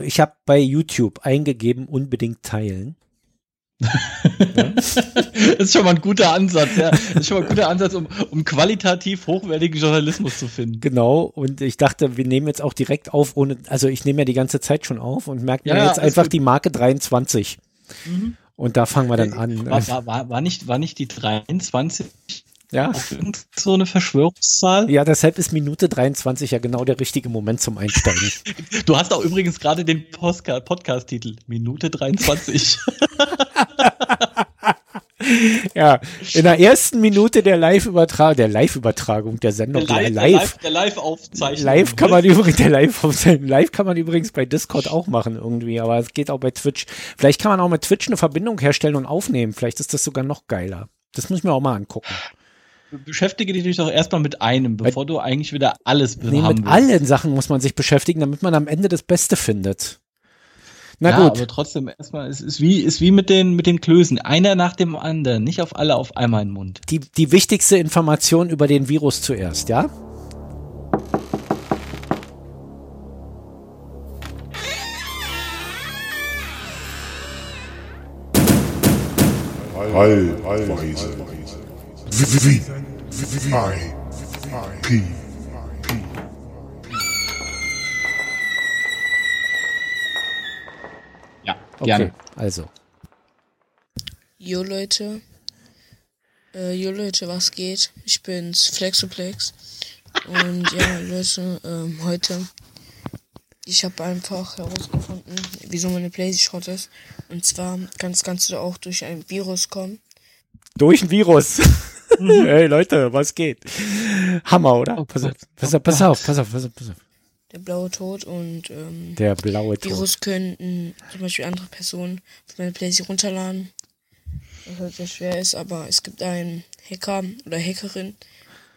Ich habe bei YouTube eingegeben, unbedingt teilen. das ist schon mal ein guter Ansatz, ja. Das ist schon mal ein guter Ansatz, um, um qualitativ hochwertigen Journalismus zu finden. Genau, und ich dachte, wir nehmen jetzt auch direkt auf, ohne, also ich nehme ja die ganze Zeit schon auf und merke mir ja, jetzt einfach gut. die Marke 23. Mhm. Und da fangen wir dann an. War, war, war, war, nicht, war nicht die 23 ja. So eine Verschwörungszahl? Ja, deshalb ist Minute 23 ja genau der richtige Moment zum Einsteigen. du hast auch übrigens gerade den Podcast-Titel. Minute 23. ja, in der ersten Minute der Live-Übertragung, der Live-Übertragung der Sendung, der Live, der Live-Aufzeichnung. Live kann man übrigens, der Live-Aufzeichnung, Live kann man übrigens bei Discord auch machen irgendwie, aber es geht auch bei Twitch. Vielleicht kann man auch mit Twitch eine Verbindung herstellen und aufnehmen. Vielleicht ist das sogar noch geiler. Das muss ich mir auch mal angucken beschäftige dich doch erstmal mit einem, bevor du eigentlich wieder alles nee, mit allen Sachen muss man sich beschäftigen, damit man am Ende das Beste findet. Na ja, gut. aber trotzdem erstmal, es ist wie, ist wie mit den, mit den Klößen. Einer nach dem anderen, nicht auf alle auf einmal im Mund. Die, die wichtigste Information über den Virus zuerst, ja? Heilweise. V I P Ja, okay, gerne. Also. Jo Leute. Äh, jo Leute, was geht? Ich bin's, Flexoplex. Und ja, Leute, ähm, heute. Ich habe einfach herausgefunden, wieso meine Playstation Schrott ist. Und zwar kann das Ganze auch durch ein Virus kommen. Durch ein Virus? Hey Leute, was geht? Hammer, oder? Oh, pass, auf, pass, auf, pass auf, pass auf, pass auf, pass auf. Der blaue Tod und ähm, der blaue Tod. Virus könnten zum Beispiel andere Personen von meiner Playstation runterladen. Was halt sehr schwer ist, aber es gibt einen Hacker oder Hackerin,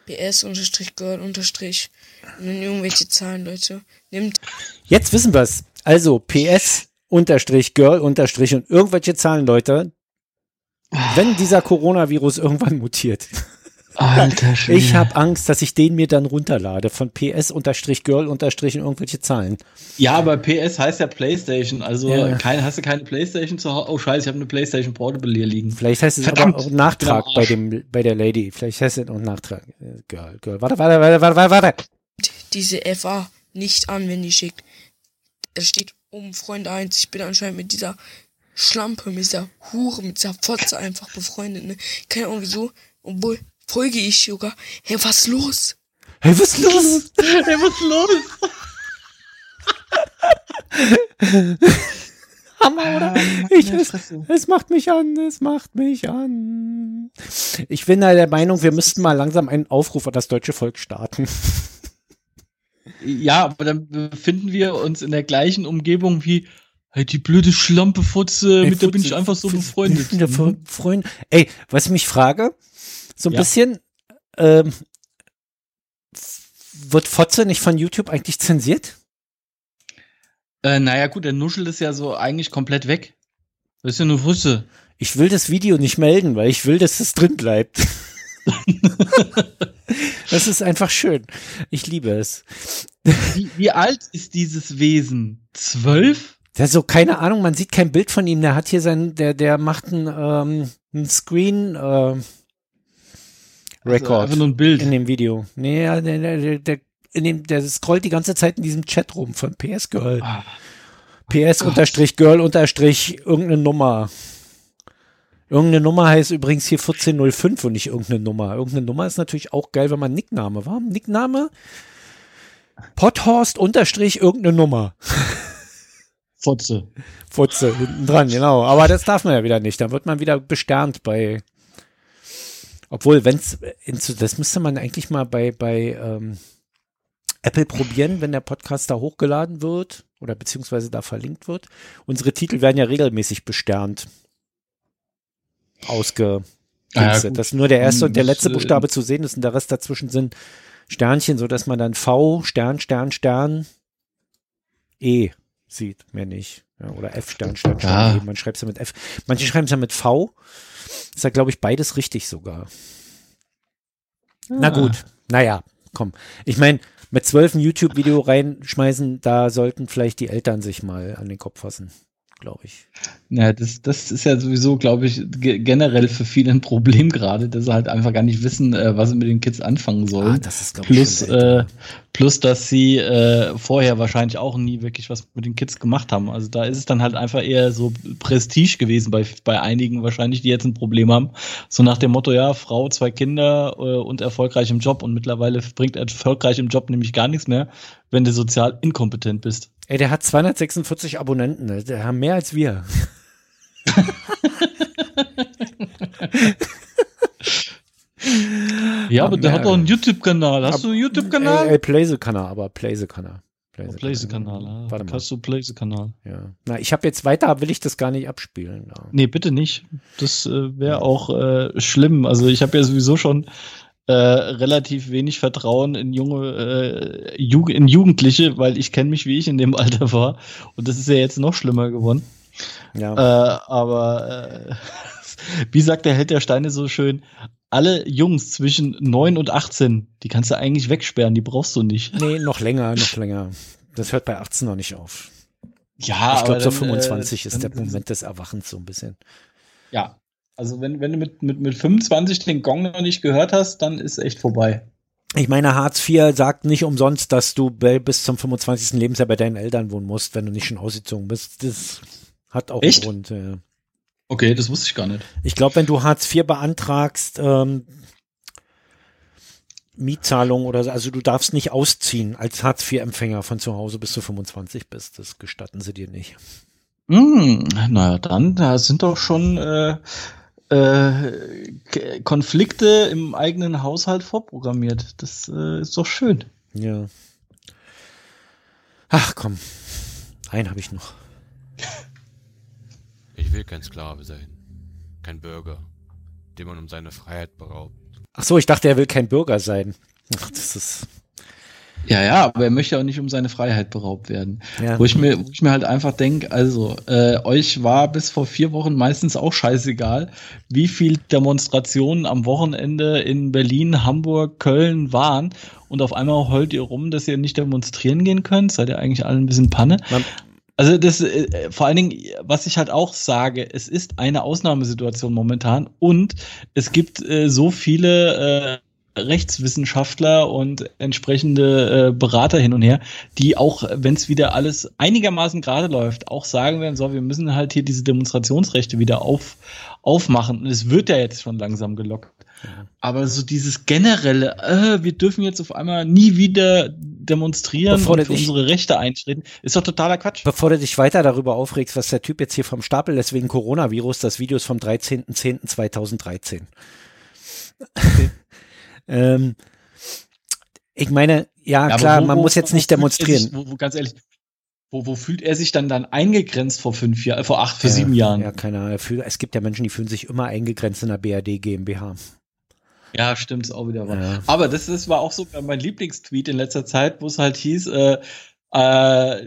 ps-girl- und dann irgendwelche Zahlen, Leute. Nimmt. Jetzt wissen wir's. Also ps Girl unterstrich und irgendwelche Zahlen, Leute, wenn dieser Coronavirus irgendwann mutiert. Alter Schwede. Ich habe Angst, dass ich den mir dann runterlade von PS-Girl- irgendwelche Zahlen. Ja, aber PS heißt ja PlayStation, also ja. kein, hast du keine PlayStation zu Hause? Oh Scheiße, ich habe eine PlayStation Portable hier liegen. Vielleicht heißt es Verdammt, aber auch Nachtrag bei dem bei der Lady. Vielleicht heißt es auch Nachtrag. Girl, Girl. Warte, warte, warte, warte, warte. Diese FA nicht an, wenn die schickt. Es steht um Freund 1. Ich bin anscheinend mit dieser Schlampe, mit dieser Hure, mit dieser Fotze einfach befreundet, ne? Keine Ahnung wieso. Obwohl, folge ich sogar. Hey, was los? Hey, was los? hey, was los? Hammer, oder? Ich, es, es macht mich an, es macht mich an. Ich bin da der Meinung, wir müssten mal langsam einen Aufruf an das deutsche Volk starten. Ja, aber dann befinden wir uns in der gleichen Umgebung wie Hey, die blöde Schlampe Fotze, Ey, mit Fotze, der bin ich einfach so befreundet. Mhm. Freund. Ey, was ich mich frage, so ein ja. bisschen, ähm, wird Fotze nicht von YouTube eigentlich zensiert? Äh, naja, gut, der Nuschel ist ja so eigentlich komplett weg. Das ist ja nur Fotze. Ich will das Video nicht melden, weil ich will, dass es drin bleibt. das ist einfach schön. Ich liebe es. Wie, wie alt ist dieses Wesen? Zwölf? Der so, keine Ahnung, man sieht kein Bild von ihm. Der hat hier sein, der, der macht ein, ähm, ein Screen, äh, Record. Also nur ein Bild. In dem Video. Nee, der, der, der, in dem, der scrollt die ganze Zeit in diesem Chat rum von PS Girl. Ah. PS unterstrich Girl unterstrich irgendeine Nummer. Irgendeine Nummer heißt übrigens hier 1405 und nicht irgendeine Nummer. Irgendeine Nummer ist natürlich auch geil, wenn man Nickname war. Nickname? Pothorst unterstrich irgendeine Nummer. Fotze. Fotze, hinten dran, genau. Aber das darf man ja wieder nicht. Dann wird man wieder besternt bei. Obwohl, wenn es, das müsste man eigentlich mal bei, bei ähm, Apple probieren, wenn der Podcast da hochgeladen wird oder beziehungsweise da verlinkt wird. Unsere Titel werden ja regelmäßig besternt. Ausge. Ah, ja, dass nur der erste und der letzte äh, Buchstabe zu sehen ist und der Rest dazwischen sind Sternchen, sodass man dann V, Stern, Stern, Stern, E sieht, mehr nicht. Ja, oder F Stern, Stern, Stern. Ja. Man schreibt es ja mit F. Manche schreiben es ja mit V. Ist ja, glaube ich, beides richtig sogar. Ah. Na gut, naja, komm. Ich meine, mit zwölf ein YouTube-Video reinschmeißen, da sollten vielleicht die Eltern sich mal an den Kopf fassen glaube ich. Ja, das, das ist ja sowieso, glaube ich, generell für viele ein Problem gerade, dass sie halt einfach gar nicht wissen, äh, was sie mit den Kids anfangen sollen. Ah, das ist, plus, äh, plus, dass sie äh, vorher wahrscheinlich auch nie wirklich was mit den Kids gemacht haben. Also da ist es dann halt einfach eher so Prestige gewesen bei, bei einigen wahrscheinlich, die jetzt ein Problem haben. So nach dem Motto, ja, Frau, zwei Kinder äh, und erfolgreich im Job. Und mittlerweile bringt erfolgreich im Job nämlich gar nichts mehr, wenn du sozial inkompetent bist. Ey, der hat 246 Abonnenten, ne? der hat mehr als wir. ja, aber der hat auch einen YouTube-Kanal. Hast du einen YouTube-Kanal? Äh, Playse-Kanal, aber Playse-Kanal. Playse-Kanal, ah. Warte mal. Hast du Playse-Kanal? Ja. Na, ich habe jetzt weiter, will ich das gar nicht abspielen. Ja. Nee, bitte nicht. Das äh, wäre auch äh, schlimm. Also ich habe ja sowieso schon äh, relativ wenig Vertrauen in junge, äh, Jug in Jugendliche, weil ich kenne mich, wie ich in dem Alter war. Und das ist ja jetzt noch schlimmer geworden. Ja. Äh, aber äh, wie sagt der Held der Steine so schön, alle Jungs zwischen 9 und 18, die kannst du eigentlich wegsperren, die brauchst du nicht. Nee, noch länger, noch länger. Das hört bei 18 noch nicht auf. Ja, ich glaube, so 25 äh, ist der Moment des Erwachens so ein bisschen. Ja, also wenn, wenn du mit, mit, mit 25 den Gong noch nicht gehört hast, dann ist echt vorbei. Ich meine, Hartz IV sagt nicht umsonst, dass du bis zum 25. Lebensjahr bei deinen Eltern wohnen musst, wenn du nicht schon ausgezogen bist. Das hat auch echt? einen Grund. Ja. Okay, das wusste ich gar nicht. Ich glaube, wenn du Hartz IV beantragst, ähm, Mietzahlung oder so, also du darfst nicht ausziehen als Hartz IV-Empfänger von zu Hause bis du 25 bist. Das gestatten sie dir nicht. Mm, naja, dann, da sind doch schon äh, äh, Konflikte im eigenen Haushalt vorprogrammiert. Das äh, ist doch schön. Ja. Ach komm, einen habe ich noch. Ich will kein Sklave sein, kein Bürger, den man um seine Freiheit beraubt. Ach so, ich dachte, er will kein Bürger sein. Ach, das ist ja, ja, aber er möchte auch nicht um seine Freiheit beraubt werden. Ja. Wo, ich mir, wo ich mir halt einfach denke, also, äh, euch war bis vor vier Wochen meistens auch scheißegal, wie viel Demonstrationen am Wochenende in Berlin, Hamburg, Köln waren. Und auf einmal heult ihr rum, dass ihr nicht demonstrieren gehen könnt. Seid ihr eigentlich alle ein bisschen Panne? Man also das äh, vor allen Dingen, was ich halt auch sage, es ist eine Ausnahmesituation momentan und es gibt äh, so viele äh, Rechtswissenschaftler und entsprechende äh, Berater hin und her, die auch, wenn es wieder alles einigermaßen gerade läuft, auch sagen werden, so, wir müssen halt hier diese Demonstrationsrechte wieder auf, aufmachen. Und es wird ja jetzt schon langsam gelockt. Aber so dieses generelle, äh, wir dürfen jetzt auf einmal nie wieder demonstrieren Bevor und für unsere Rechte eintreten, ist doch totaler Quatsch. Bevor du dich weiter darüber aufregst, was der Typ jetzt hier vom Stapel lässt wegen Coronavirus, das Video ist vom 13.10.2013. Okay. Ähm, ich meine, ja, ja klar, wo, man wo, muss jetzt wo, nicht demonstrieren. Sich, wo, ganz ehrlich, wo, wo fühlt er sich dann dann eingegrenzt vor fünf Jahren, vor acht, vor ja, sieben Jahren? Ja, keine Ahnung. Es gibt ja Menschen, die fühlen sich immer eingegrenzt in der BRD GmbH. Ja, stimmt, ist auch wieder wahr. Ja. Aber das, das war auch so mein Lieblingstweet in letzter Zeit, wo es halt hieß, äh, äh,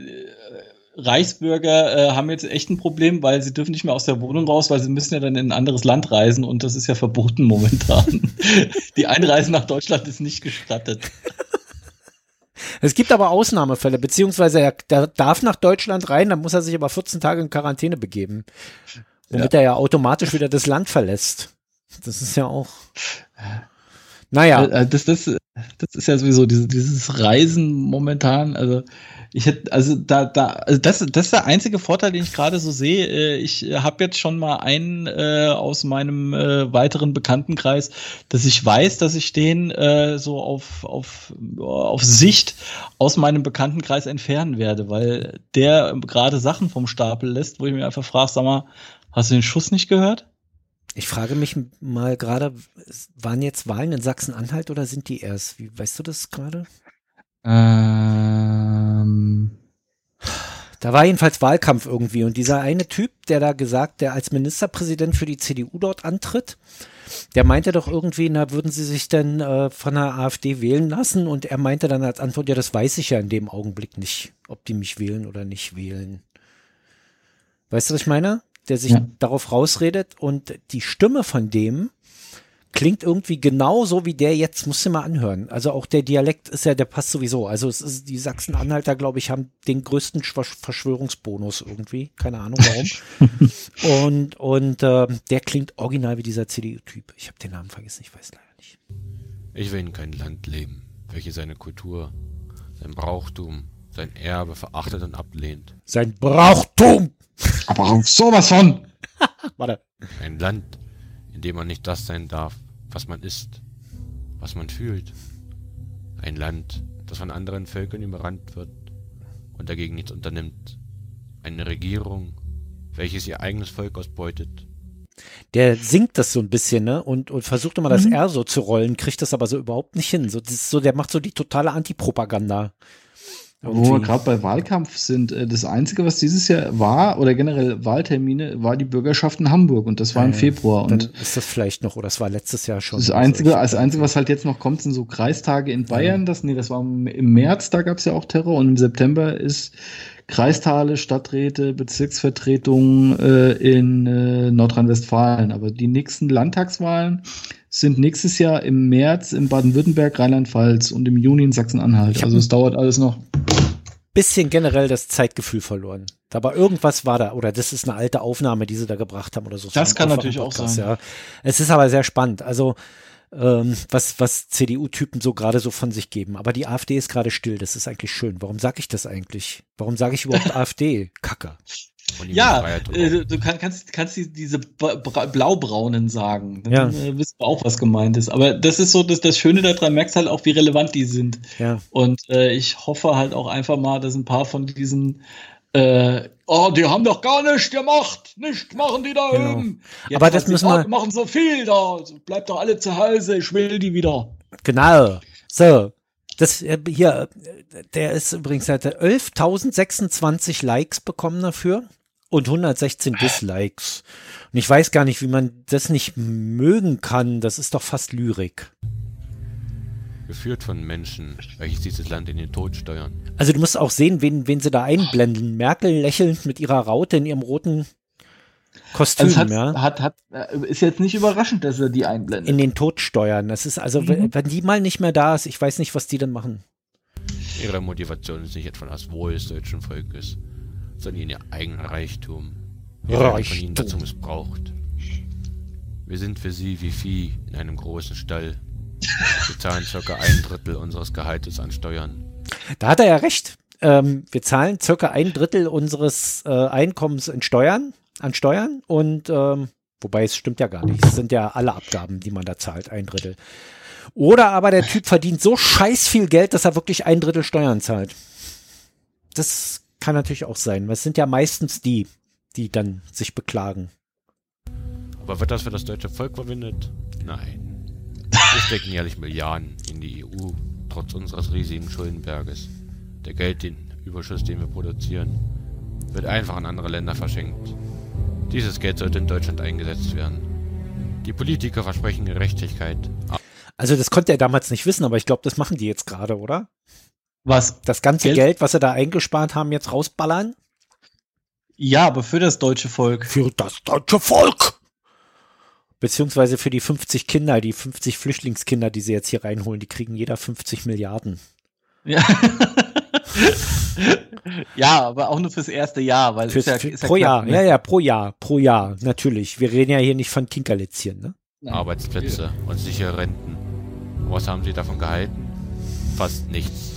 Reichsbürger äh, haben jetzt echt ein Problem, weil sie dürfen nicht mehr aus der Wohnung raus, weil sie müssen ja dann in ein anderes Land reisen und das ist ja verboten momentan. Die Einreise nach Deutschland ist nicht gestattet. Es gibt aber Ausnahmefälle, beziehungsweise er, darf nach Deutschland rein, dann muss er sich aber 14 Tage in Quarantäne begeben. Womit ja. er ja automatisch wieder das Land verlässt. Das ist ja auch. Naja. Äh, äh, das, das, das ist ja sowieso dieses, dieses Reisen momentan, also ich hätte, also da, da, also das, das ist der einzige Vorteil, den ich gerade so sehe. Äh, ich habe jetzt schon mal einen äh, aus meinem äh, weiteren Bekanntenkreis, dass ich weiß, dass ich den äh, so auf, auf, auf Sicht aus meinem Bekanntenkreis entfernen werde, weil der gerade Sachen vom Stapel lässt, wo ich mir einfach frage, sag mal, hast du den Schuss nicht gehört? Ich frage mich mal gerade, waren jetzt Wahlen in Sachsen-Anhalt oder sind die erst? Wie weißt du das gerade? Ähm. Da war jedenfalls Wahlkampf irgendwie und dieser eine Typ, der da gesagt, der als Ministerpräsident für die CDU dort antritt, der meinte doch irgendwie, na, würden sie sich denn äh, von der AfD wählen lassen? Und er meinte dann als Antwort, ja, das weiß ich ja in dem Augenblick nicht, ob die mich wählen oder nicht wählen. Weißt du, was ich meine? Der sich ja. darauf rausredet und die Stimme von dem klingt irgendwie genauso wie der jetzt, musst du mal anhören. Also auch der Dialekt ist ja, der passt sowieso. Also es ist, die Sachsen-Anhalter, glaube ich, haben den größten Verschwörungsbonus irgendwie. Keine Ahnung warum. und und äh, der klingt original wie dieser CDU-Typ. Ich habe den Namen vergessen, ich weiß leider nicht. Ich will in kein Land leben, welches seine Kultur, sein Brauchtum, sein Erbe verachtet und ablehnt. Sein Brauchtum! Aber auf sowas von! Warte. Ein Land, in dem man nicht das sein darf, was man ist, was man fühlt. Ein Land, das von anderen Völkern überrannt wird und dagegen nichts unternimmt. Eine Regierung, welches ihr eigenes Volk ausbeutet. Der singt das so ein bisschen, ne? Und, und versucht immer das mhm. R so zu rollen, kriegt das aber so überhaupt nicht hin. So, das ist so, der macht so die totale Antipropaganda. Wo wir gerade bei Wahlkampf sind, äh, das Einzige, was dieses Jahr war, oder generell Wahltermine, war die Bürgerschaft in Hamburg und das war im ja, Februar. Und ist das vielleicht noch, oder das war letztes Jahr schon. Das Einzige, das Einzige, was halt jetzt noch kommt, sind so Kreistage in Bayern. Ja. Das, nee, das war im März, da gab es ja auch Terror und im September ist Kreistale, Stadträte, Bezirksvertretungen äh, in äh, Nordrhein-Westfalen. Aber die nächsten Landtagswahlen sind nächstes Jahr im März in Baden-Württemberg, Rheinland-Pfalz und im Juni in Sachsen-Anhalt. Also es dauert alles noch. Bisschen generell das Zeitgefühl verloren. Aber irgendwas war da, oder das ist eine alte Aufnahme, die sie da gebracht haben oder so. Das kann natürlich auch sein. Ja. Es ist aber sehr spannend. Also ähm, was, was CDU-Typen so gerade so von sich geben. Aber die AfD ist gerade still. Das ist eigentlich schön. Warum sage ich das eigentlich? Warum sage ich überhaupt AfD? Kacke. Ja, äh, du kann, kannst, kannst diese blaubraunen sagen. Dann ja. äh, wissen wir auch, was gemeint ist. Aber das ist so, dass das Schöne daran merkst halt auch, wie relevant die sind. Ja. Und äh, ich hoffe halt auch einfach mal, dass ein paar von diesen äh, oh, die haben doch gar nichts gemacht. Nicht machen die da genau. oben. Jetzt Aber das müssen wir. machen so viel da. Bleibt doch alle zu Hause. Ich will die wieder. Genau. So. Das äh, hier, der ist übrigens, hat 11.026 Likes bekommen dafür und 116 Dislikes. Und ich weiß gar nicht, wie man das nicht mögen kann. Das ist doch fast Lyrik. Geführt von Menschen, welches dieses Land in den Tod steuern. Also du musst auch sehen, wen, wen sie da einblenden. Merkel lächelnd mit ihrer Raute in ihrem roten Kostüm, also hat, ja. Hat, hat, äh, ist jetzt nicht überraschend, dass er die einblendet. In den Tod steuern. Das ist also, mhm. wenn die mal nicht mehr da ist, ich weiß nicht, was die denn machen. Ihre Motivation ist nicht etwa das Wohl des deutschen Volkes, sondern ihr eigener Reichtum. Ihr Reichtum. von ihnen dazu missbraucht. Wir sind für sie wie Vieh in einem großen Stall. Wir zahlen circa ein Drittel unseres Gehaltes an Steuern. Da hat er ja recht. Ähm, wir zahlen circa ein Drittel unseres äh, Einkommens in Steuern, an Steuern und ähm, wobei es stimmt ja gar nicht. Es sind ja alle Abgaben, die man da zahlt, ein Drittel. Oder aber der Typ verdient so scheiß viel Geld, dass er wirklich ein Drittel Steuern zahlt. Das kann natürlich auch sein. Es sind ja meistens die, die dann sich beklagen. Aber wird das für das deutsche Volk verwendet? Nein. Wir stecken jährlich Milliarden in die EU, trotz unseres riesigen Schuldenberges. Der Geldüberschuss, den wir produzieren, wird einfach an andere Länder verschenkt. Dieses Geld sollte in Deutschland eingesetzt werden. Die Politiker versprechen Gerechtigkeit. Also das konnte er damals nicht wissen, aber ich glaube, das machen die jetzt gerade, oder? Was? Das ganze Geld? Geld, was sie da eingespart haben, jetzt rausballern? Ja, aber für das deutsche Volk. Für das deutsche Volk! Beziehungsweise für die 50 Kinder, die 50 Flüchtlingskinder, die sie jetzt hier reinholen, die kriegen jeder 50 Milliarden. Ja. ja, aber auch nur fürs erste Jahr, weil fürs, ist ja, ist ja pro Jahr, ne? ja, ja, pro Jahr, pro Jahr, natürlich. Wir reden ja hier nicht von Kinkerlitzchen, ne? Arbeitsplätze und sichere Renten. Was haben sie davon gehalten? Fast nichts.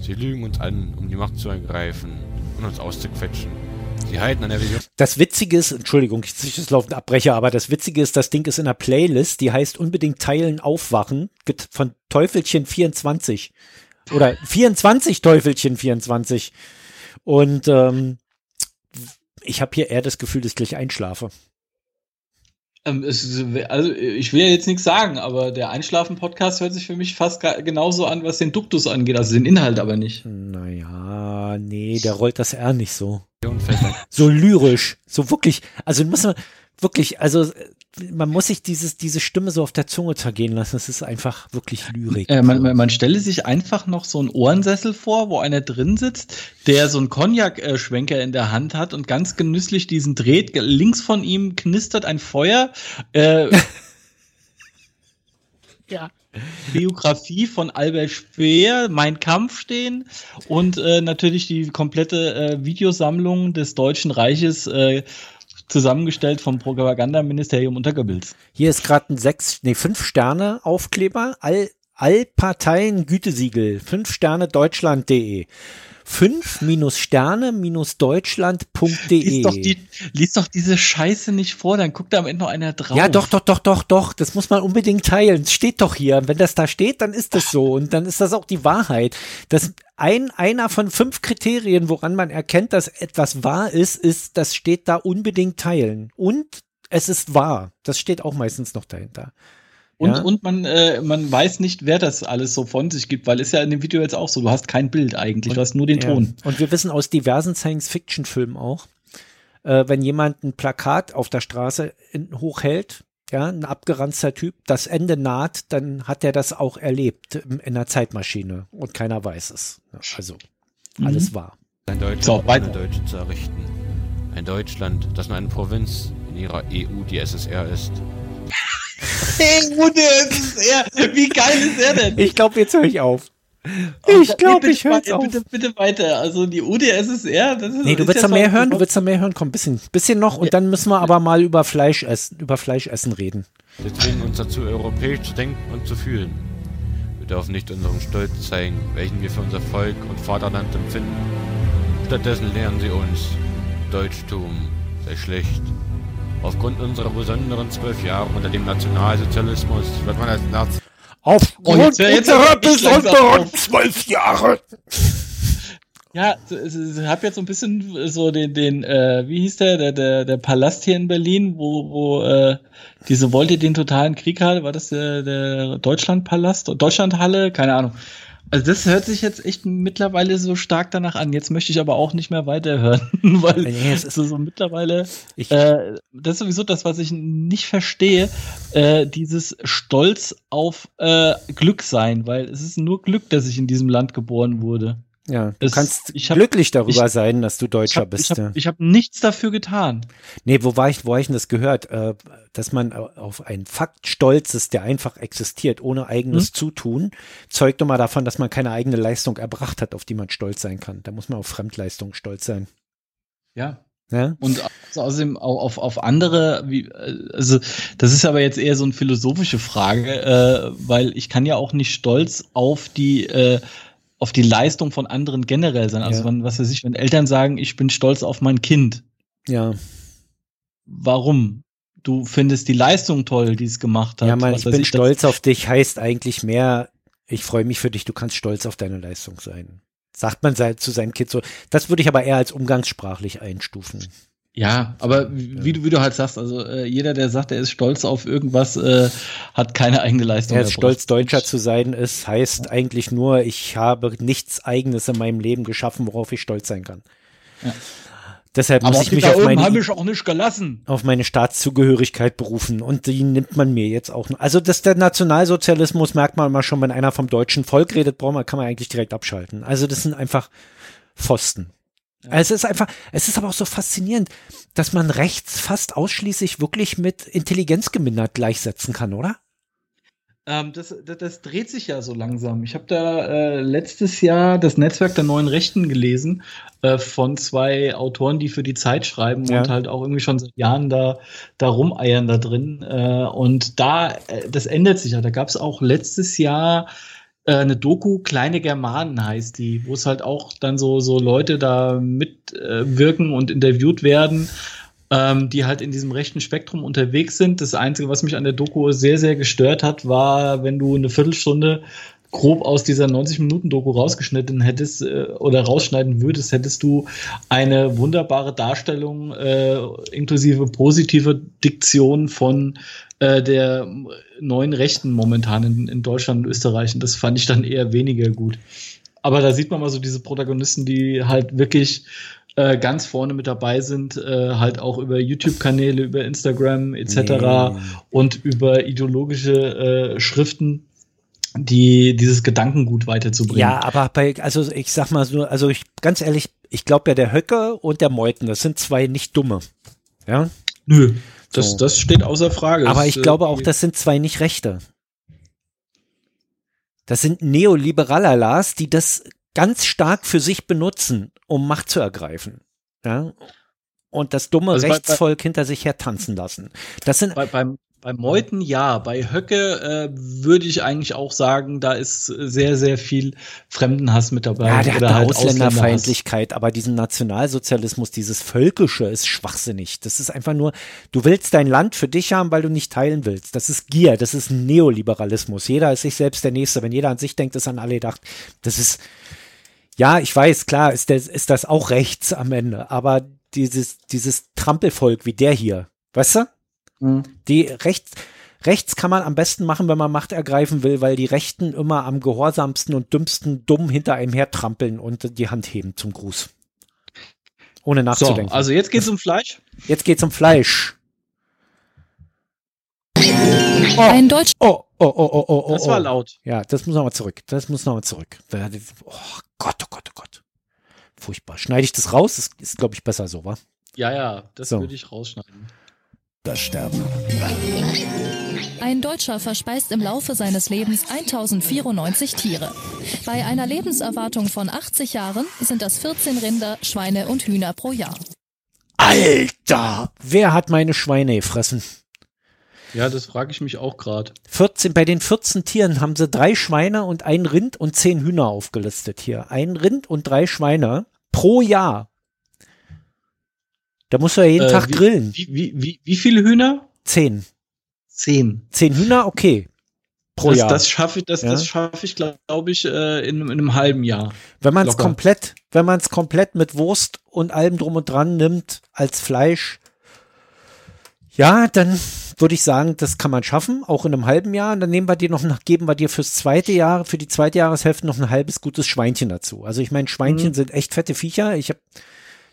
Sie lügen uns an, um die Macht zu ergreifen und uns auszuquetschen. Sie halten an der Vision. Das Witzige ist, Entschuldigung, ich ziehe das laufend Abbrecher, aber das Witzige ist, das Ding ist in einer Playlist, die heißt unbedingt Teilen aufwachen, von Teufelchen 24. Oder 24 Teufelchen 24. Und ähm, ich habe hier eher das Gefühl, dass ich gleich einschlafe. Ähm, es, also ich will ja jetzt nichts sagen, aber der Einschlafen-Podcast hört sich für mich fast genauso an, was den Duktus angeht, also den Inhalt aber nicht. Naja, nee, der rollt das R nicht so. So lyrisch, so wirklich, also muss man wirklich, also man muss sich dieses, diese Stimme so auf der Zunge zergehen lassen. Es ist einfach wirklich Lyrik. Äh, man, man, man, stelle sich einfach noch so einen Ohrensessel vor, wo einer drin sitzt, der so einen Cognac-Schwenker in der Hand hat und ganz genüsslich diesen dreht. Links von ihm knistert ein Feuer. Äh, ja. Biografie von Albert Speer, Mein Kampf stehen und äh, natürlich die komplette äh, Videosammlung des Deutschen Reiches äh, zusammengestellt vom Propagandaministerium Untergebils. Hier ist gerade ein sechs, nee, fünf Sterne Aufkleber, all, all Parteien Gütesiegel, fünf Sterne Deutschland.de. 5-Sterne-Deutschland.de. Lies, doch die, lies doch diese Scheiße nicht vor, dann guckt da am Ende noch einer drauf. Ja, doch, doch, doch, doch, doch. Das muss man unbedingt teilen. Steht doch hier. Wenn das da steht, dann ist das so. Und dann ist das auch die Wahrheit. Das ein, einer von fünf Kriterien, woran man erkennt, dass etwas wahr ist, ist, das steht da unbedingt teilen. Und es ist wahr. Das steht auch meistens noch dahinter. Und, ja. und man, äh, man weiß nicht, wer das alles so von sich gibt, weil ist ja in dem Video jetzt auch so, du hast kein Bild eigentlich, und, du hast nur den ja. Ton. Und wir wissen aus diversen Science-Fiction-Filmen auch, äh, wenn jemand ein Plakat auf der Straße in, hochhält, ja, ein abgeranzter Typ, das Ende naht, dann hat er das auch erlebt in einer Zeitmaschine und keiner weiß es. Also, mhm. alles wahr. Ein Deutschland so, ohne Deutsche zu errichten. Ein Deutschland, das nur eine Provinz in ihrer EU die SSR ist. Hey, gute SSR. Wie geil ist er denn? Ich glaube, jetzt höre ich auf. Ich glaube, ich höre auf. Bitte, bitte weiter. Also die UdSSR, das ist. Nee, du willst ja mehr hören, du willst ja mehr hören. Komm, bisschen, bisschen noch und ja. dann müssen wir aber mal über Fleisch essen, über Fleischessen reden. Wir zwingen uns dazu, europäisch zu denken und zu fühlen. Wir dürfen nicht unseren Stolz zeigen, welchen wir für unser Volk und Vaterland empfinden. Stattdessen lernen sie uns, Deutschtum sei schlecht, Aufgrund unserer besonderen zwölf Jahre unter dem Nationalsozialismus wird man als Nazi. Aufgrund oh, jetzt, unserer besonderen zwölf Jahre. Ja, ich habe jetzt so ein bisschen so den, den äh, wie hieß der, der, der, der Palast hier in Berlin, wo, wo äh, diese wollte den totalen Krieg hatte, war das der, der Deutschlandpalast, Deutschlandhalle, keine Ahnung. Also das hört sich jetzt echt mittlerweile so stark danach an. Jetzt möchte ich aber auch nicht mehr weiterhören, weil nee, es ist so, so mittlerweile. Ich, äh, das ist sowieso das, was ich nicht verstehe. Äh, dieses Stolz auf äh, Glück sein, weil es ist nur Glück, dass ich in diesem Land geboren wurde. Ja, du es, kannst hab, glücklich darüber ich, sein, dass du Deutscher ich hab, bist. Ich habe hab nichts dafür getan. Nee, wo war ich, wo habe ich denn das gehört? Äh, dass man auf einen Fakt stolz ist, der einfach existiert, ohne eigenes hm? Zutun, zeugt doch mal davon, dass man keine eigene Leistung erbracht hat, auf die man stolz sein kann. Da muss man auf Fremdleistung stolz sein. Ja. ja? Und außerdem auch auf, auf andere, wie, also das ist aber jetzt eher so eine philosophische Frage, äh, weil ich kann ja auch nicht stolz auf die äh, auf die Leistung von anderen generell sein. Also, ja. wenn, was weiß ich, wenn Eltern sagen, ich bin stolz auf mein Kind. Ja. Warum? Du findest die Leistung toll, die es gemacht hat. Ja, man, ich bin ich, stolz auf dich heißt eigentlich mehr, ich freue mich für dich, du kannst stolz auf deine Leistung sein. Sagt man zu seinem Kind so. Das würde ich aber eher als umgangssprachlich einstufen. Ja, aber wie, du, wie du halt sagst, also äh, jeder, der sagt, er ist stolz auf irgendwas, äh, hat keine eigene Leistung. Ja, stolz Deutscher zu sein ist, heißt eigentlich nur, ich habe nichts Eigenes in meinem Leben geschaffen, worauf ich stolz sein kann. Ja. Deshalb aber muss ich mich auf meine, ich auch nicht gelassen. auf meine Staatszugehörigkeit berufen und die nimmt man mir jetzt auch. Also das der Nationalsozialismus merkt man mal schon, wenn einer vom deutschen Volk redet, braucht man, kann man eigentlich direkt abschalten. Also das sind einfach Pfosten. Ja. Es ist einfach, es ist aber auch so faszinierend, dass man rechts fast ausschließlich wirklich mit Intelligenz gemindert gleichsetzen kann, oder? Ähm, das, das, das, dreht sich ja so langsam. Ich habe da äh, letztes Jahr das Netzwerk der neuen Rechten gelesen äh, von zwei Autoren, die für die Zeit schreiben ja. und halt auch irgendwie schon seit Jahren da, da rumeiern da drin. Äh, und da, äh, das ändert sich ja. Da gab es auch letztes Jahr äh, eine Doku, Kleine Germanen heißt die, wo es halt auch dann so, so Leute da mitwirken äh, und interviewt werden, ähm, die halt in diesem rechten Spektrum unterwegs sind. Das Einzige, was mich an der Doku sehr, sehr gestört hat, war, wenn du eine Viertelstunde grob aus dieser 90-Minuten-Doku rausgeschnitten hättest äh, oder rausschneiden würdest, hättest du eine wunderbare Darstellung äh, inklusive positive Diktion von äh, der neuen Rechten momentan in, in Deutschland und Österreich. Und das fand ich dann eher weniger gut. Aber da sieht man mal so diese Protagonisten, die halt wirklich äh, ganz vorne mit dabei sind, äh, halt auch über YouTube-Kanäle, über Instagram etc. Nee. und über ideologische äh, Schriften die dieses Gedankengut weiterzubringen. Ja, aber bei, also ich sag mal so, also ich ganz ehrlich, ich glaube ja, der Höcke und der Meuthen, das sind zwei nicht dumme. Ja? Nö, das, so. das steht außer Frage. Aber ich das, glaube auch, das sind zwei nicht Rechte. Das sind Neoliberalerlas, die das ganz stark für sich benutzen, um Macht zu ergreifen. Ja? Und das dumme also Rechtsvolk bei, hinter sich her tanzen lassen. Das sind bei, beim, bei Meuthen ja, bei Höcke äh, würde ich eigentlich auch sagen, da ist sehr, sehr viel Fremdenhass mit dabei. Ja, der oder hat halt Ausländerfeindlichkeit, aber diesen Nationalsozialismus, dieses Völkische ist schwachsinnig. Das ist einfach nur, du willst dein Land für dich haben, weil du nicht teilen willst. Das ist Gier, das ist Neoliberalismus. Jeder ist sich selbst der Nächste. Wenn jeder an sich denkt, ist an alle gedacht. Das ist, ja, ich weiß, klar, ist, das, ist das auch rechts am Ende, aber dieses, dieses Trampelvolk wie der hier, weißt du? Mhm. Die rechts, rechts kann man am besten machen, wenn man Macht ergreifen will, weil die Rechten immer am gehorsamsten und dümmsten dumm hinter einem hertrampeln und die Hand heben zum Gruß. Ohne nachzudenken. So, also jetzt geht's um Fleisch? Jetzt geht's um Fleisch. Oh, Ein Deutsch. Oh, oh, oh, oh, oh, oh. Das war laut. Ja, das muss nochmal zurück. Das muss nochmal zurück. Oh Gott, oh Gott, oh Gott. Furchtbar. Schneide ich das raus? Das ist, glaube ich, besser so, wa? Ja, ja, das so. würde ich rausschneiden das Sterben. Ein Deutscher verspeist im Laufe seines Lebens 1094 Tiere. Bei einer Lebenserwartung von 80 Jahren sind das 14 Rinder, Schweine und Hühner pro Jahr. Alter, wer hat meine Schweine gefressen? Ja, das frage ich mich auch gerade. 14, bei den 14 Tieren haben sie drei Schweine und ein Rind und zehn Hühner aufgelistet hier. Ein Rind und drei Schweine pro Jahr. Da musst du ja jeden äh, Tag wie, grillen. Wie, wie, wie, wie viele Hühner? Zehn. Zehn. Zehn Hühner, okay. Pro das, Jahr. Das schaffe ich, das, ja? das schaffe ich, glaube ich, äh, in, in, einem halben Jahr. Wenn man es komplett, wenn man es komplett mit Wurst und allem drum und dran nimmt als Fleisch, ja, dann würde ich sagen, das kann man schaffen, auch in einem halben Jahr. Und dann nehmen wir dir noch, geben wir dir fürs zweite Jahr, für die zweite Jahreshälfte noch ein halbes gutes Schweinchen dazu. Also ich meine, Schweinchen mhm. sind echt fette Viecher. Ich habe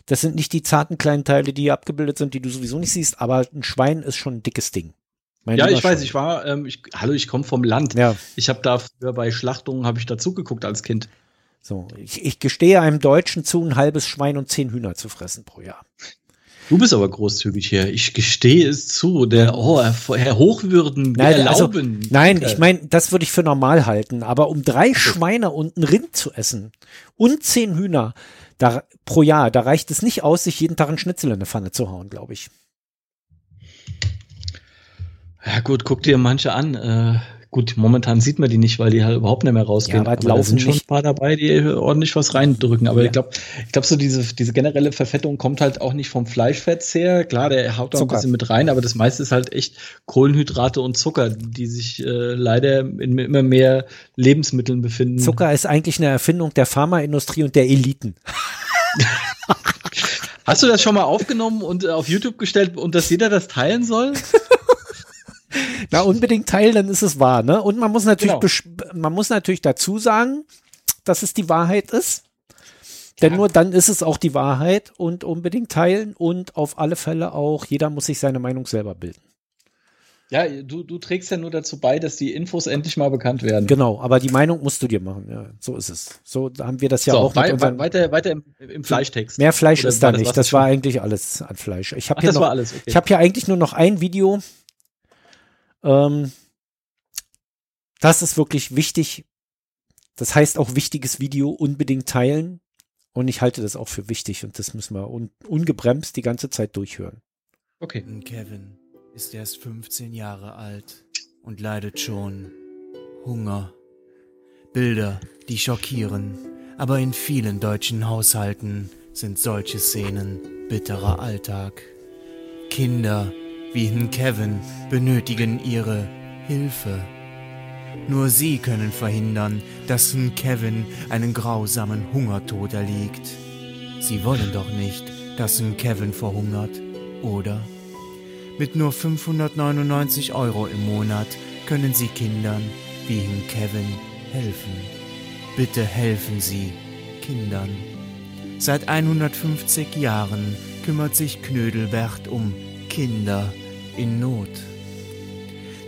das sind nicht die zarten kleinen Teile, die hier abgebildet sind, die du sowieso nicht siehst, aber ein Schwein ist schon ein dickes Ding. Mein ja, ich weiß, ich war, ähm, ich, hallo, ich komme vom Land. Ja. Ich habe da früher bei Schlachtungen habe ich dazu geguckt als Kind. So, ich, ich gestehe einem Deutschen zu, ein halbes Schwein und zehn Hühner zu fressen pro Jahr. Du bist aber großzügig hier. Ich gestehe es zu. Der oh, Herr Hochwürden, nein, also, nein, ich meine, das würde ich für normal halten. Aber um drei Schweine und ein Rind zu essen und zehn Hühner, da, pro Jahr. Da reicht es nicht aus, sich jeden Tag einen Schnitzel in eine Pfanne zu hauen, glaube ich. Ja gut, guck dir manche an. Äh, gut, momentan sieht man die nicht, weil die halt überhaupt nicht mehr rausgehen. Ja, aber, aber laufen sind schon ein paar dabei, die ordentlich was reindrücken. Aber ja. ich glaube, ich glaube so diese, diese generelle Verfettung kommt halt auch nicht vom Fleischfett her. Klar, der haut da ein bisschen mit rein, aber das meiste ist halt echt Kohlenhydrate und Zucker, die sich äh, leider in immer mehr Lebensmitteln befinden. Zucker ist eigentlich eine Erfindung der Pharmaindustrie und der Eliten. Hast du das schon mal aufgenommen und äh, auf YouTube gestellt und dass jeder das teilen soll? Na, unbedingt teilen, dann ist es wahr, ne? Und man muss natürlich, genau. man muss natürlich dazu sagen, dass es die Wahrheit ist. Denn ja. nur dann ist es auch die Wahrheit und unbedingt teilen und auf alle Fälle auch, jeder muss sich seine Meinung selber bilden. Ja, du, du trägst ja nur dazu bei, dass die Infos endlich mal bekannt werden. Genau, aber die Meinung musst du dir machen. Ja, so ist es. So haben wir das ja so, auch. Wei weiter, weiter im, im, Fleischtext. Mehr Fleisch Oder ist da nicht. Das, war eigentlich alles an Fleisch. Ich habe hier, noch, okay. ich hab hier eigentlich nur noch ein Video. Ähm, das ist wirklich wichtig. Das heißt auch wichtiges Video unbedingt teilen. Und ich halte das auch für wichtig und das müssen wir un ungebremst die ganze Zeit durchhören. Okay. Kevin ist erst 15 Jahre alt und leidet schon Hunger. Bilder, die schockieren, aber in vielen deutschen Haushalten sind solche Szenen bitterer Alltag. Kinder wie in Kevin benötigen ihre Hilfe. Nur sie können verhindern, dass in Kevin einen grausamen Hungertod erliegt. Sie wollen doch nicht, dass in Kevin verhungert, oder? Mit nur 599 Euro im Monat können Sie Kindern wie in Kevin helfen. Bitte helfen Sie Kindern. Seit 150 Jahren kümmert sich Knödelbert um Kinder in Not.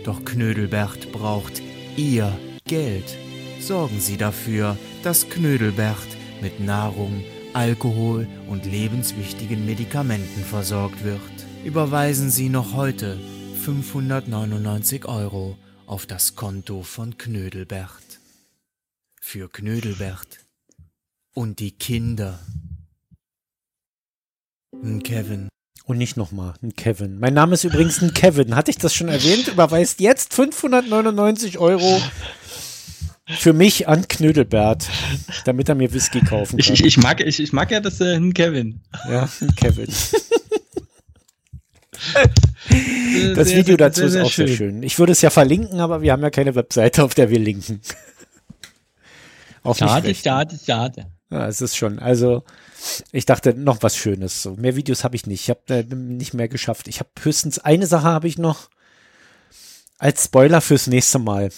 Doch Knödelbert braucht Ihr Geld. Sorgen Sie dafür, dass Knödelbert mit Nahrung, Alkohol und lebenswichtigen Medikamenten versorgt wird überweisen Sie noch heute 599 Euro auf das Konto von Knödelbert. für Knödelbert und die Kinder. Ein Kevin. Und nicht nochmal, ein Kevin. Mein Name ist übrigens ein Kevin. Hatte ich das schon erwähnt? Überweist jetzt 599 Euro für mich an Knödelbert, damit er mir Whisky kaufen kann. Ich, ich, ich mag, ich, ich mag ja das äh, ein Kevin. Ja, ein Kevin. das sehr, Video dazu sehr, sehr, ist auch schön. sehr schön. Ich würde es ja verlinken, aber wir haben ja keine Webseite, auf der wir linken. Auch schade, schade, schade. Ja, es ist schon. Also, ich dachte noch was Schönes. So, mehr Videos habe ich nicht. Ich habe äh, nicht mehr geschafft. Ich habe höchstens eine Sache habe ich noch als Spoiler fürs nächste Mal.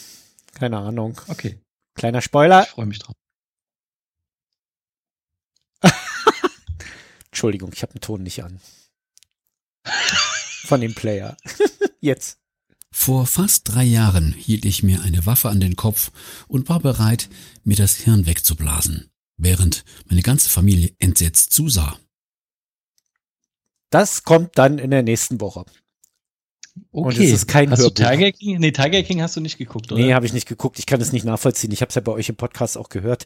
Keine Ahnung. Okay. Kleiner Spoiler. Ich freue mich drauf. Entschuldigung, ich habe den Ton nicht an. Von dem Player. Jetzt. Vor fast drei Jahren hielt ich mir eine Waffe an den Kopf und war bereit, mir das Hirn wegzublasen, während meine ganze Familie entsetzt zusah. Das kommt dann in der nächsten Woche. Okay. Und es ist kein hast Hörbuch. Du Tiger King? Nee, Tiger King hast du nicht geguckt, oder? Nee, habe ich nicht geguckt. Ich kann es nicht nachvollziehen. Ich habe es ja bei euch im Podcast auch gehört.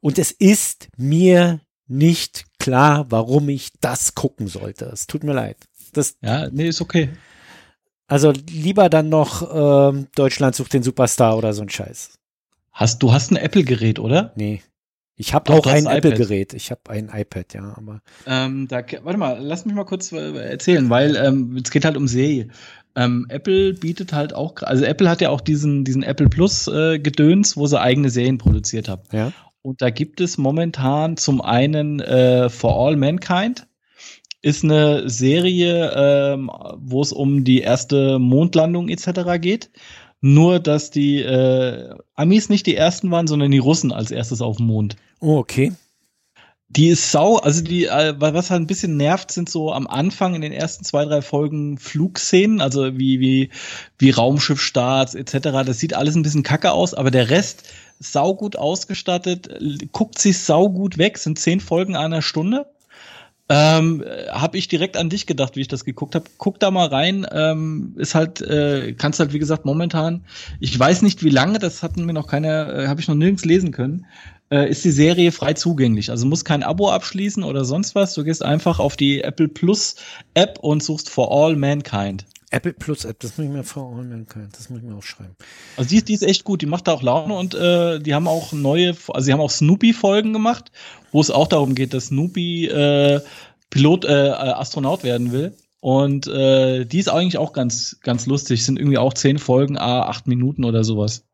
Und es ist mir nicht klar, warum ich das gucken sollte. Es tut mir leid. Das, ja, nee, ist okay. Also lieber dann noch ähm, Deutschland sucht den Superstar oder so ein Scheiß. Hast du hast ein Apple-Gerät, oder? Nee. Ich habe auch ein Apple-Gerät. Ich habe ein iPad, ja, aber. Ähm, da, warte mal, lass mich mal kurz äh, erzählen, weil ähm, es geht halt um Serie. Ähm, Apple bietet halt auch, also Apple hat ja auch diesen, diesen Apple Plus äh, Gedöns, wo sie eigene Serien produziert haben. Ja. Und da gibt es momentan zum einen äh, For All Mankind, ist eine Serie, ähm, wo es um die erste Mondlandung etc. geht. Nur, dass die äh, Amis nicht die ersten waren, sondern die Russen als erstes auf dem Mond. Oh, okay. Die ist sau, also die, äh, was halt ein bisschen nervt, sind so am Anfang in den ersten zwei, drei Folgen Flugszenen, also wie, wie, wie Raumschiffstarts etc. Das sieht alles ein bisschen kacke aus, aber der Rest sau gut ausgestattet, guckt sich sau gut weg, sind zehn Folgen einer Stunde. Ähm, habe ich direkt an dich gedacht, wie ich das geguckt habe. Guck da mal rein. Ähm, ist halt, äh, kannst halt wie gesagt momentan. Ich weiß nicht, wie lange. Das hatten mir noch keine, äh, habe ich noch nirgends lesen können. Äh, ist die Serie frei zugänglich. Also musst kein Abo abschließen oder sonst was. Du gehst einfach auf die Apple Plus App und suchst For All Mankind. Apple Plus App, das muss ich mir Mankind, das muss ich mir aufschreiben. Also die, die ist echt gut, die macht da auch Laune und äh, die haben auch neue, also sie haben auch Snoopy-Folgen gemacht, wo es auch darum geht, dass Snoopy äh, Pilot, äh, Astronaut werden will. Und äh, die ist eigentlich auch ganz, ganz lustig. Sind irgendwie auch zehn Folgen, a acht Minuten oder sowas.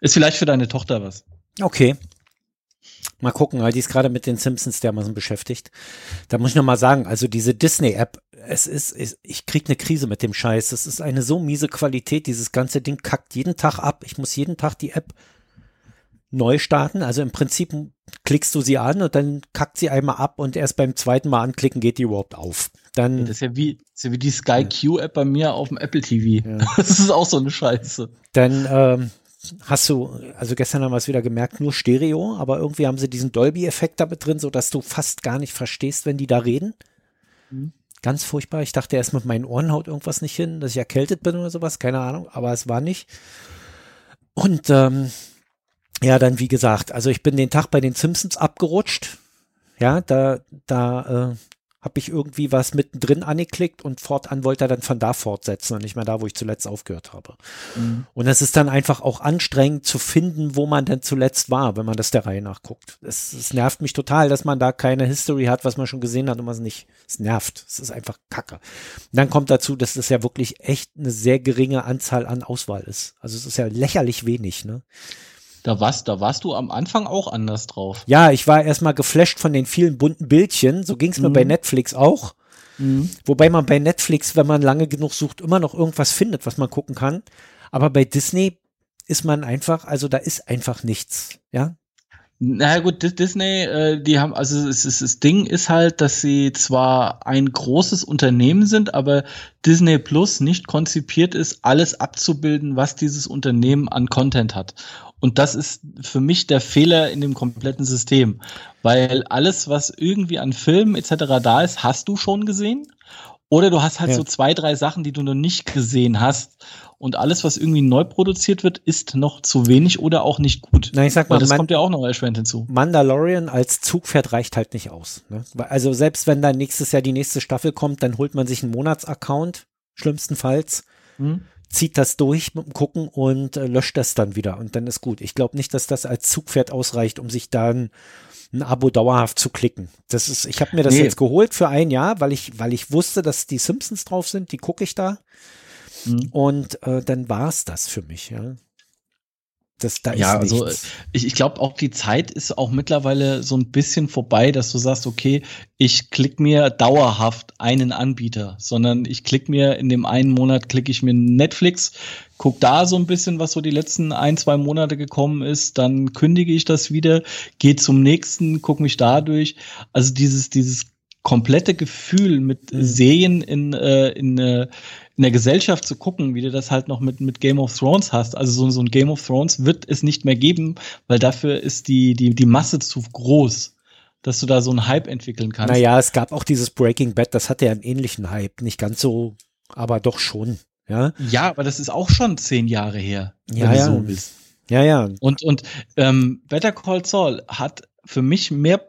Ist vielleicht für deine Tochter was. Okay. Mal gucken, weil die ist gerade mit den Simpsons dermaßen beschäftigt. Da muss ich noch mal sagen, also diese Disney-App, es ist, ist, ich krieg eine Krise mit dem Scheiß. Das ist eine so miese Qualität. Dieses ganze Ding kackt jeden Tag ab. Ich muss jeden Tag die App neu starten. Also im Prinzip klickst du sie an und dann kackt sie einmal ab und erst beim zweiten Mal anklicken geht die überhaupt auf. Dann, das ist ja wie, ist ja wie die Sky Q App bei mir auf dem Apple TV. Ja. Das ist auch so eine Scheiße. Dann ähm, hast du, also gestern haben wir es wieder gemerkt, nur Stereo, aber irgendwie haben sie diesen Dolby-Effekt damit drin, so dass du fast gar nicht verstehst, wenn die da reden. Mhm. Ganz furchtbar. Ich dachte erst mit meinen Ohren haut irgendwas nicht hin, dass ich erkältet bin oder sowas, keine Ahnung, aber es war nicht. Und ähm, ja, dann wie gesagt, also ich bin den Tag bei den Simpsons abgerutscht. Ja, da, da äh, habe ich irgendwie was mittendrin angeklickt und fortan wollte er dann von da fortsetzen und nicht mehr da, wo ich zuletzt aufgehört habe. Mhm. Und es ist dann einfach auch anstrengend zu finden, wo man denn zuletzt war, wenn man das der Reihe nach guckt. Es, es nervt mich total, dass man da keine History hat, was man schon gesehen hat und was nicht. Es nervt. Es ist einfach kacke. Und dann kommt dazu, dass es ja wirklich echt eine sehr geringe Anzahl an Auswahl ist. Also es ist ja lächerlich wenig, ne? Da warst, da warst du am Anfang auch anders drauf. Ja, ich war erstmal geflasht von den vielen bunten Bildchen. So ging es mir mhm. bei Netflix auch. Mhm. Wobei man bei Netflix, wenn man lange genug sucht, immer noch irgendwas findet, was man gucken kann. Aber bei Disney ist man einfach, also da ist einfach nichts, ja. Na gut, Disney, äh, die haben, also es ist, das Ding ist halt, dass sie zwar ein großes Unternehmen sind, aber Disney Plus nicht konzipiert ist, alles abzubilden, was dieses Unternehmen an Content hat. Und das ist für mich der Fehler in dem kompletten System, weil alles, was irgendwie an Filmen etc. da ist, hast du schon gesehen. Oder du hast halt Ja. so zwei, drei Sachen, die du noch nicht gesehen hast. Und alles, was irgendwie neu produziert wird, ist noch zu wenig oder auch nicht gut. Na, ich sag Weil mal, das man- kommt ja auch noch erschwerend hinzu. Mandalorian als Zugpferd reicht halt nicht aus. Ne? Weil- Also selbst wenn dann nächstes Jahr die nächste Staffel kommt, dann holt man sich einen Monatsaccount, schlimmstenfalls, Hm? Zieht das durch mit dem Gucken und äh, löscht das dann wieder und dann ist gut. Ich glaube nicht, dass das als Zugpferd ausreicht, um sich dann ein Abo dauerhaft zu klicken. Das ist, ich habe mir das Nee. jetzt geholt für ein Jahr, weil ich, weil ich wusste, dass die Simpsons drauf sind, die gucke ich da. Hm. Und äh, dann war's das für mich, ja. Das, da Ja, ist also nichts. ich, ich glaube auch die Zeit ist auch mittlerweile so ein bisschen vorbei, dass du sagst, okay, ich klick mir dauerhaft einen Anbieter, sondern ich klick mir in dem einen Monat klicke ich mir Netflix, guck da so ein bisschen, was so die letzten ein, zwei Monate gekommen ist, dann kündige ich das wieder, gehe zum nächsten, guck mich da durch. Also dieses, dieses komplette Gefühl mit Mhm. Serien in, äh, in, äh, in der Gesellschaft zu gucken, wie du das halt noch mit, mit Game of Thrones hast. Also so, so ein Game of Thrones wird es nicht mehr geben, weil dafür ist die, die, die Masse zu groß, dass du da so einen Hype entwickeln kannst. Naja, es gab auch dieses Breaking Bad, das hatte ja einen ähnlichen Hype. Nicht ganz so, aber doch schon. Ja, Ja, aber das ist auch schon zehn Jahre her, Ja, wenn du ja. so willst. ja, ja. Und, und ähm, Better Call Saul hat für mich mehr,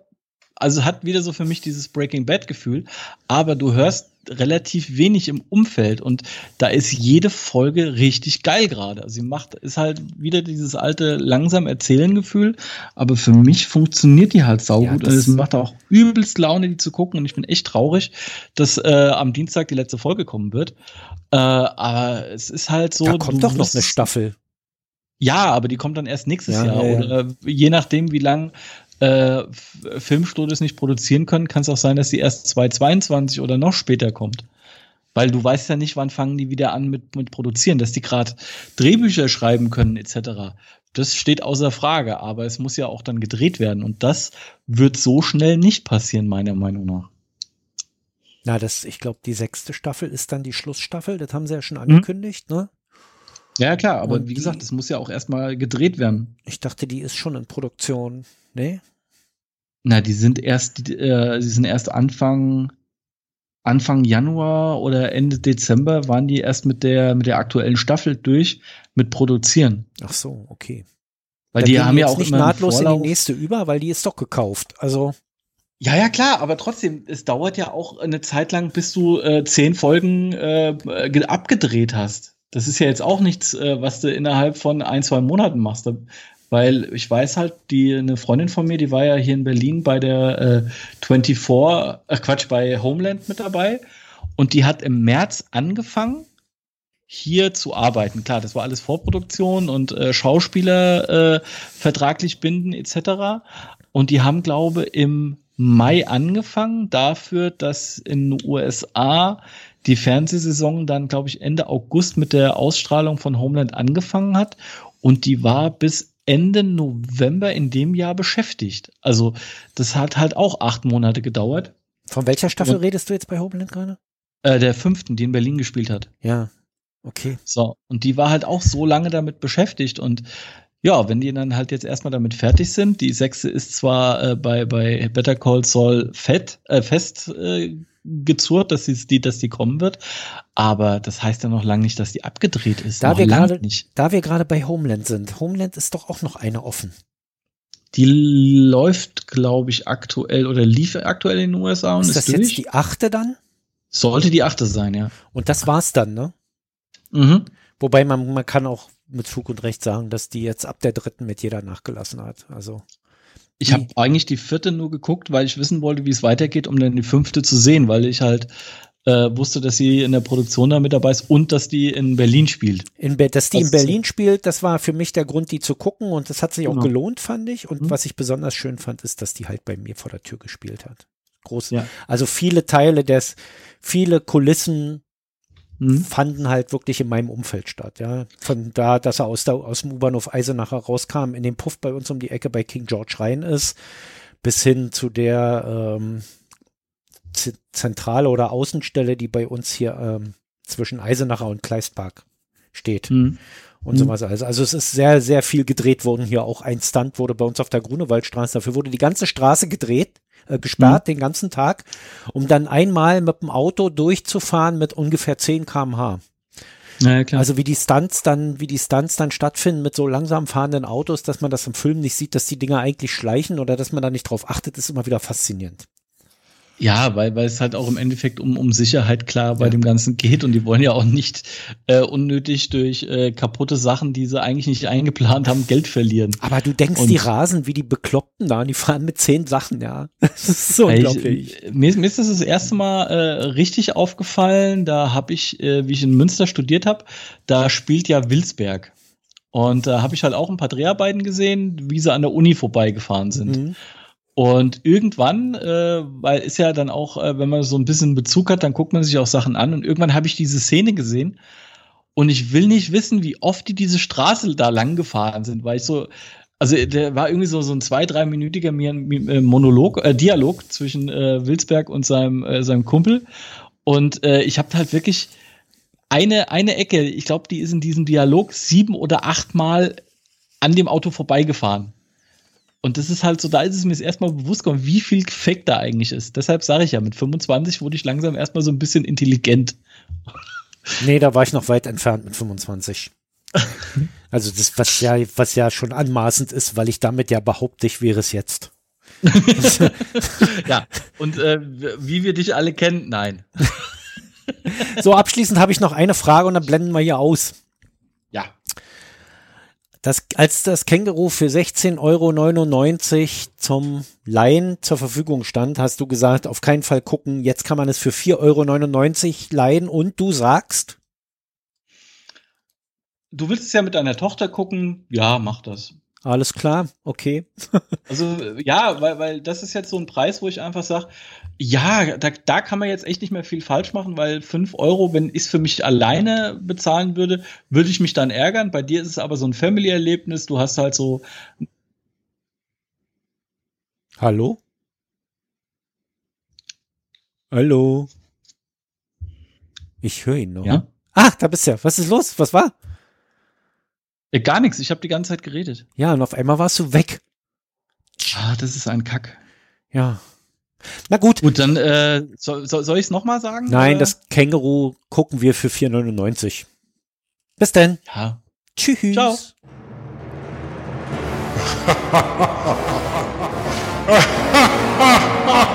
also hat wieder so für mich dieses Breaking Bad Gefühl, aber du hörst relativ wenig im Umfeld und da ist jede Folge richtig geil gerade. Also sie macht, ist halt wieder dieses alte langsam erzählen Gefühl, aber für mich funktioniert die halt saugut Ja, und es macht auch übelst Laune, die zu gucken und ich bin echt traurig, dass äh, am Dienstag die letzte Folge kommen wird. Äh, aber es ist halt so. da kommt doch noch eine Staffel. ja, aber die kommt dann erst nächstes Ja, Jahr. ja, ja. Oder äh, je nachdem, wie lang äh, Filmstudios nicht produzieren können, kann es auch sein, dass die erst 2022 oder noch später kommt. Weil du weißt ja nicht, wann fangen die wieder an mit, mit produzieren, dass die gerade Drehbücher schreiben können, etc. Das steht außer Frage, aber es muss ja auch dann gedreht werden. Und das wird so schnell nicht passieren, meiner Meinung nach. Na, das, ich glaube, die sechste Staffel ist dann die Schlussstaffel. Das haben sie ja schon Hm? angekündigt, ne? Ja, klar, aber Und wie die- gesagt, es muss ja auch erstmal gedreht werden. Ich dachte, die ist schon in Produktion. Nee? Na, die sind erst, äh, die sind erst Anfang, Anfang Januar oder Ende Dezember waren die erst mit der, mit der aktuellen Staffel durch mit produzieren. Ach so, okay. Weil Dann die gehen haben ja jetzt auch nicht nahtlos in die nächste über, weil die ist doch gekauft. Also, Ja, ja, klar, aber trotzdem, es dauert ja auch eine Zeit lang, bis du äh, zehn Folgen äh, ge- abgedreht hast. Das ist ja jetzt auch nichts, äh, was du innerhalb von ein, zwei Monaten machst. Weil ich weiß halt, die eine Freundin von mir, die war ja hier in Berlin bei der äh, 24, äh, Quatsch, bei Homeland mit dabei. Und die hat im März angefangen, hier zu arbeiten. Klar, das war alles Vorproduktion und äh, Schauspieler äh, vertraglich binden etc. Und die haben, glaube im Mai angefangen dafür, dass in den USA die Fernsehsaison dann, glaube ich, Ende August mit der Ausstrahlung von Homeland angefangen hat. Und die war bis Ende November in dem Jahr beschäftigt. Also das hat halt auch acht Monate gedauert. von welcher Staffel Und- redest du jetzt bei Homeland gerade? Äh, der fünften, die in Berlin gespielt hat. Ja, okay. So, und die war halt auch so lange damit beschäftigt und ja, wenn die dann halt jetzt erstmal damit fertig sind, die sechste ist zwar äh, bei, bei Better Call Saul fett, äh, fest äh, gezurrt, dass, sie, die, dass die kommen wird, aber das heißt ja noch lange nicht, dass die abgedreht ist. Da noch wir gerade, nicht. da wir gerade bei Homeland sind. Homeland ist doch auch noch eine offen. Die läuft, glaube ich, aktuell oder lief aktuell in den USA und Ist ist, das durch. jetzt die achte dann? Sollte die achte sein, ja. Und das war's dann, ne? Mhm. Wobei man, man kann auch mit Fug und Recht sagen, dass die jetzt ab der dritten mit jeder nachgelassen hat. Also, Ich habe eigentlich die vierte nur geguckt, weil ich wissen wollte, wie es weitergeht, um dann die fünfte zu sehen, weil ich halt äh, wusste, dass sie in der Produktion da mit dabei ist und dass die in Berlin spielt. in Be dass die Das in. Berlin spielt, das war für mich der Grund, die zu gucken und das hat sich auch Genau. gelohnt, fand ich. Und Mhm. was ich besonders schön fand, ist, dass die halt bei mir vor der Tür gespielt hat. Groß. Ja. Also viele Teile des, viele Kulissen Mhm. fanden halt wirklich in meinem Umfeld statt, ja. Von da, dass er aus, der, aus dem U-Bahnhof Eisenacher rauskam, in den Puff bei uns um die Ecke bei King George rein ist, bis hin zu der ähm, Z- Zentrale oder Außenstelle, die bei uns hier ähm, zwischen Eisenacher und Kleistpark steht Mhm. und sowas alles. Also es ist sehr, sehr viel gedreht worden hier. Auch ein Stunt wurde bei uns auf der Grunewaldstraße. Dafür wurde die ganze Straße gedreht, äh, gesperrt mhm. den ganzen Tag, um dann einmal mit dem Auto durchzufahren mit ungefähr 10 kmh. Ja, klar. Also wie die Stunts dann, wie die Stunts dann stattfinden mit so langsam fahrenden Autos, dass man das im Film nicht sieht, dass die Dinger eigentlich schleichen oder dass man da nicht drauf achtet, ist immer wieder faszinierend. Ja, weil, weil es halt auch im Endeffekt um, um Sicherheit klar bei ja. dem Ganzen geht und die wollen ja auch nicht äh, unnötig durch äh, kaputte Sachen, die sie eigentlich nicht eingeplant haben, Geld verlieren. Aber du denkst, und die rasen wie die Bekloppten da und die fahren mit zehn Sachen, ja. Das ist so unglaublich. Ich, mir, mir ist das das erste Mal äh, richtig aufgefallen, da habe ich, äh, wie ich in Münster studiert habe, da spielt ja Wilsberg. Und da habe ich halt auch ein paar Dreharbeiten gesehen, wie sie an der Uni vorbeigefahren sind. Mhm. Und irgendwann, äh, weil ist ja dann auch, äh, wenn man so ein bisschen Bezug hat, dann guckt man sich auch Sachen an. Und irgendwann habe ich diese Szene gesehen und ich will nicht wissen, wie oft die diese Straße da lang gefahren sind, weil ich so, also der war irgendwie so, so ein zwei, dreiminütiger äh, Monolog, äh, Dialog zwischen äh, Wilsberg und seinem, äh, seinem Kumpel. Und äh, ich habe halt wirklich eine, eine Ecke, ich glaube, die ist in diesem Dialog sieben oder achtmal an dem Auto vorbeigefahren. Und das ist halt so, da ist es mir erstmal bewusst geworden, wie viel Fake da eigentlich ist. Deshalb sage ich ja, mit 25 wurde ich langsam erstmal so ein bisschen intelligent. Nee, da war ich noch weit entfernt mit 25. Also das, was ja, was ja schon anmaßend ist, weil ich damit ja behaupte, ich wäre es jetzt. ja, und äh, wie wir dich alle kennen, nein. so, abschließend habe ich noch eine Frage und dann blenden wir hier aus. Das, als das Känguru für 16,99 Euro zum Leihen zur Verfügung stand, hast du gesagt, auf keinen Fall gucken. Jetzt kann man es für 4,99 Euro leihen und du sagst? Du willst es ja mit deiner Tochter gucken. Ja, mach das. Alles klar, okay. also ja, weil, weil das ist jetzt so ein Preis, wo ich einfach sage, ja, da, da kann man jetzt echt nicht mehr viel falsch machen, weil 5 Euro, wenn ich es für mich alleine bezahlen würde, würde ich mich dann ärgern. Bei dir ist es aber so ein Family-Erlebnis, du hast halt so. Hallo? Hallo? Ich höre ihn noch. Ja? Ach, da bist du ja. Was ist los? Was war? Ja, gar nichts. Ich habe die ganze Zeit geredet. Ja, und auf einmal warst du weg. Ah, das ist ein Kack. Ja. Na gut. Gut, dann äh, soll, soll, soll ich es nochmal sagen? Nein, oder? das Känguru gucken wir für 4,99. Bis denn. Ja. Tschüss. Ciao.